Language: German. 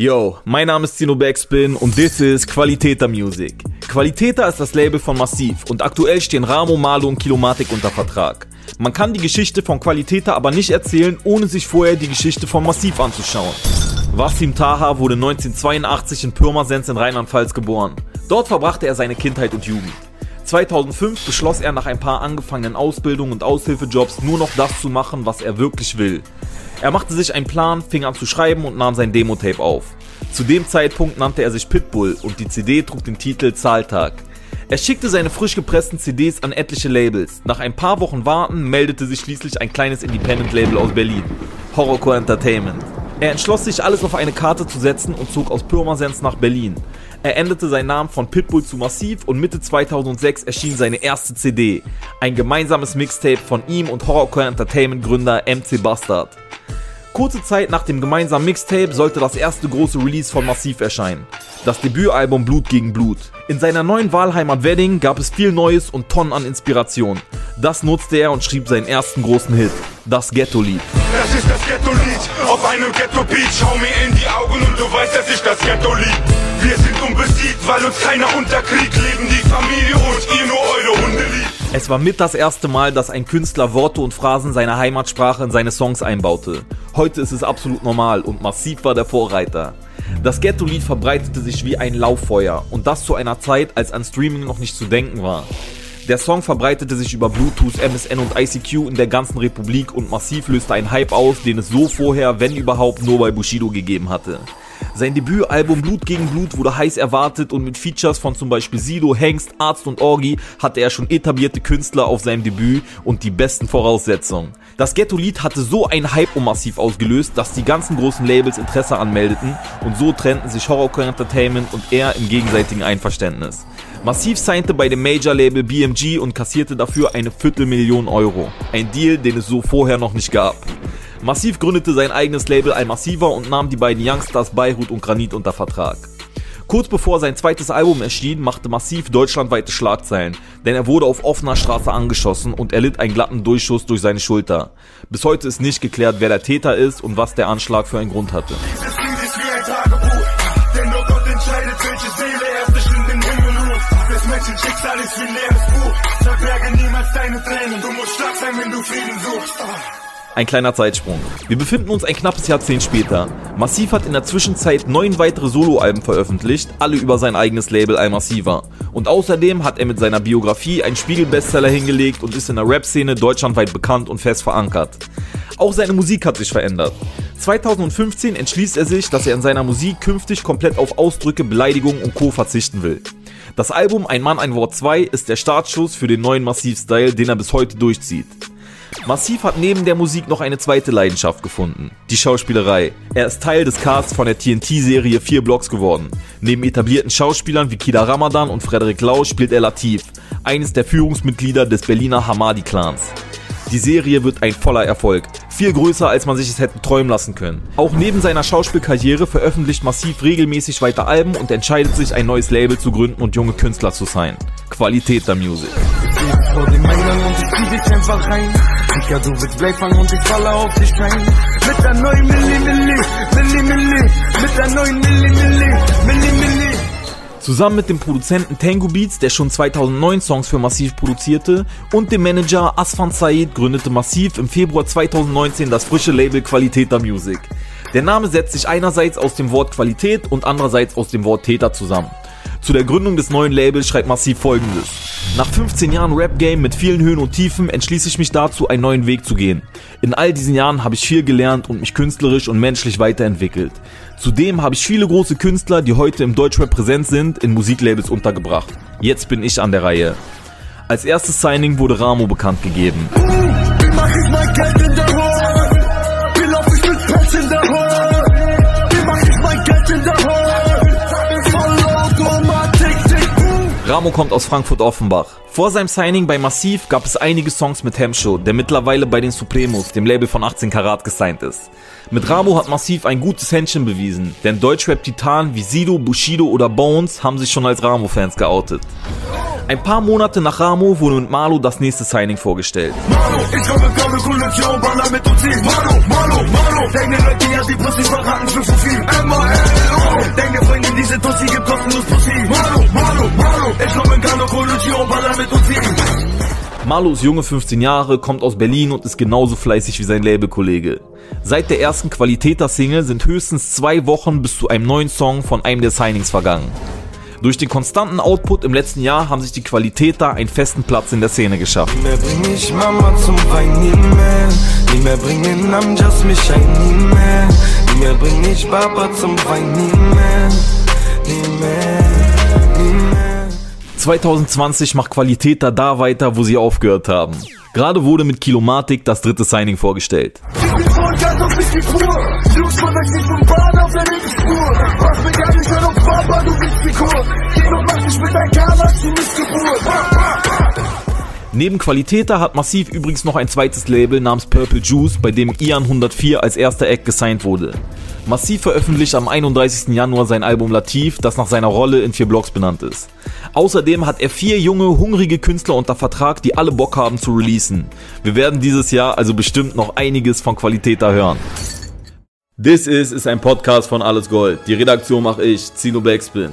Yo, mein Name ist Tino Backspin und this is Qualitäter Music. Qualitäter ist das Label von Massiv und aktuell stehen Ramo, Malo und Kilomatik unter Vertrag. Man kann die Geschichte von Qualitäter aber nicht erzählen, ohne sich vorher die Geschichte von Massiv anzuschauen. Wasim Taha wurde 1982 in Pirmasens in Rheinland-Pfalz geboren. Dort verbrachte er seine Kindheit und Jugend. 2005 beschloss er nach ein paar angefangenen Ausbildungen und Aushilfejobs nur noch das zu machen, was er wirklich will. Er machte sich einen Plan, fing an zu schreiben und nahm sein Demo-Tape auf. Zu dem Zeitpunkt nannte er sich Pitbull und die CD trug den Titel Zahltag. Er schickte seine frisch gepressten CDs an etliche Labels. Nach ein paar Wochen Warten meldete sich schließlich ein kleines Independent-Label aus Berlin, Horrorcore Entertainment. Er entschloss sich, alles auf eine Karte zu setzen und zog aus Pirmasens nach Berlin. Er änderte seinen Namen von Pitbull zu Massiv und Mitte 2006 erschien seine erste CD. Ein gemeinsames Mixtape von ihm und Horrorcore Entertainment Gründer MC Bastard. Kurze Zeit nach dem gemeinsamen Mixtape sollte das erste große Release von Massiv erscheinen. Das Debütalbum Blut gegen Blut. In seiner neuen Wahlheimat Wedding gab es viel Neues und Tonnen an Inspiration. Das nutzte er und schrieb seinen ersten großen Hit, das Ghetto-Lied. Das ist das Ghetto-Lied auf einem Ghetto-Beat. Schau mir in die Augen und du weißt, dass ich das Ghetto-Lied. Wir sind unbesiegt, weil uns keiner unterkriegt. Leben die Familie und ihr nur eure Hunde liebt. Es war mit das erste Mal, dass ein Künstler Worte und Phrasen seiner Heimatsprache in seine Songs einbaute. Heute ist es absolut normal und Massiv war der Vorreiter. Das Ghetto-Lied verbreitete sich wie ein Lauffeuer und das zu einer Zeit, als an Streaming noch nicht zu denken war. Der Song verbreitete sich über Bluetooth, MSN und ICQ in der ganzen Republik und Massiv löste einen Hype aus, den es so vorher, wenn überhaupt, nur bei Bushido gegeben hatte. Sein Debütalbum Blut gegen Blut wurde heiß erwartet und mit Features von zum Beispiel Sido, Hengst, Arzt und Orgi hatte er schon etablierte Künstler auf seinem Debüt und die besten Voraussetzungen. Das Ghetto-Lied hatte so einen Hype um Massiv ausgelöst, dass die ganzen großen Labels Interesse anmeldeten und so trennten sich Horrorcore Entertainment und er im gegenseitigen Einverständnis. Massiv signte bei dem Major-Label BMG und kassierte dafür eine Viertelmillion Euro. Ein Deal, den es so vorher noch nicht gab. Massiv gründete sein eigenes Label Al-Massiva und nahm die beiden Youngstars Beirut und Granit unter Vertrag. Kurz bevor sein zweites Album erschien, machte Massiv deutschlandweite Schlagzeilen, denn er wurde auf offener Straße angeschossen und erlitt einen glatten Durchschuss durch seine Schulter. Bis heute ist nicht geklärt, wer der Täter ist und was der Anschlag für einen Grund hatte. Schicksal ist wie ein leeres Buch, verberge niemals deine Tränen, du musst stark sein, wenn du Frieden suchst. Ein kleiner Zeitsprung. Wir befinden uns ein knappes Jahrzehnt später. Massiv hat in der Zwischenzeit neun weitere Soloalben veröffentlicht, alle über sein eigenes Label Al-Massiva. Und außerdem hat er mit seiner Biografie einen Spiegel-Bestseller hingelegt und ist in der Rap-Szene deutschlandweit bekannt und fest verankert. Auch seine Musik hat sich verändert. 2015 entschließt er sich, dass er in seiner Musik künftig komplett auf Ausdrücke, Beleidigungen und Co. verzichten will. Das Album Ein Mann, ein Wort 2 ist der Startschuss für den neuen Massiv-Style, den er bis heute durchzieht. Massiv hat neben der Musik noch eine zweite Leidenschaft gefunden, die Schauspielerei. Er ist Teil des Casts von der TNT-Serie 4 Blocks geworden. Neben etablierten Schauspielern wie Kida Ramadan und Frederik Lau spielt er Latif, eines der Führungsmitglieder des Berliner Hamadi-Clans. Die Serie wird ein voller Erfolg, viel größer als man sich es hätte träumen lassen können. Auch neben seiner Schauspielkarriere veröffentlicht Massiv regelmäßig weiter Alben und entscheidet sich ein neues Label zu gründen und junge Künstler zu sein. Qualität der Music. ich. Zusammen mit dem Produzenten Tango Beats, der schon 2009 Songs für Massiv produzierte, und dem Manager Asfan Said gründete Massiv im Februar 2019 das frische Label Qualitäter Music. Der Name setzt sich einerseits aus dem Wort Qualität und andererseits aus dem Wort Täter zusammen. Zu der Gründung des neuen Labels schreibt Massiv folgendes. Nach 15 Jahren Rap-Game mit vielen Höhen und Tiefen entschließe ich mich dazu, einen neuen Weg zu gehen. In all diesen Jahren habe ich viel gelernt und mich künstlerisch und menschlich weiterentwickelt. Zudem habe ich viele große Künstler, die heute im Deutschrap präsent sind, in Musiklabels untergebracht. Jetzt bin ich an der Reihe. Als erstes Signing wurde Ramo bekannt gegeben. Ramo kommt aus Frankfurt-Offenbach. Vor seinem Signing bei Massiv gab es einige Songs mit Hemshow, der mittlerweile bei den Supremos, dem Label von 18 Karat, gesigned ist. Mit Ramo hat Massiv ein gutes Händchen bewiesen, denn Deutschrap-Titanen wie Sido, Bushido oder Bones haben sich schon als Ramo-Fans geoutet. Ein paar Monate nach Ramo wurde mit Malo das nächste Signing vorgestellt. Mano, ich komme kaum eine Koalition, baller mit uns ziehen. Mano, Mano, Mano. Deine Leute, ja, die Pussy verraten für so viel. MAL Jede Tussi gibt kostenlos Pussy. Mano, Mano, Mano. Ich komm in Gano, Colucci und baller mit Uzi. Marlo ist junge 15 Jahre, kommt aus Berlin und ist genauso fleißig wie sein Labelkollege. Seit der ersten Qualitäter-Single sind höchstens zwei Wochen bis zu einem neuen Song von einem der Signings vergangen. Durch den konstanten Output im letzten Jahr haben sich die Qualitäter einen festen Platz in der Szene geschafft. Nie mehr nie mehr. Nie mehr 2020 macht Qualitäter da weiter, wo sie aufgehört haben. Gerade wurde mit Kilomatik das dritte Signing vorgestellt. Neben Qualitäter hat Massiv übrigens noch ein zweites Label namens Purple Juice, bei dem Ian 104 als erster Act gesigned wurde. Massiv veröffentlicht am 31. Januar sein Album Latif, das nach seiner Rolle in vier Blocks benannt ist. Außerdem hat er vier junge, hungrige Künstler unter Vertrag, die alle Bock haben zu releasen. Wir werden dieses Jahr also bestimmt noch einiges von Qualitäter hören. This is ist ein Podcast von Alles Gold. Die Redaktion mache ich, Zino Backspin.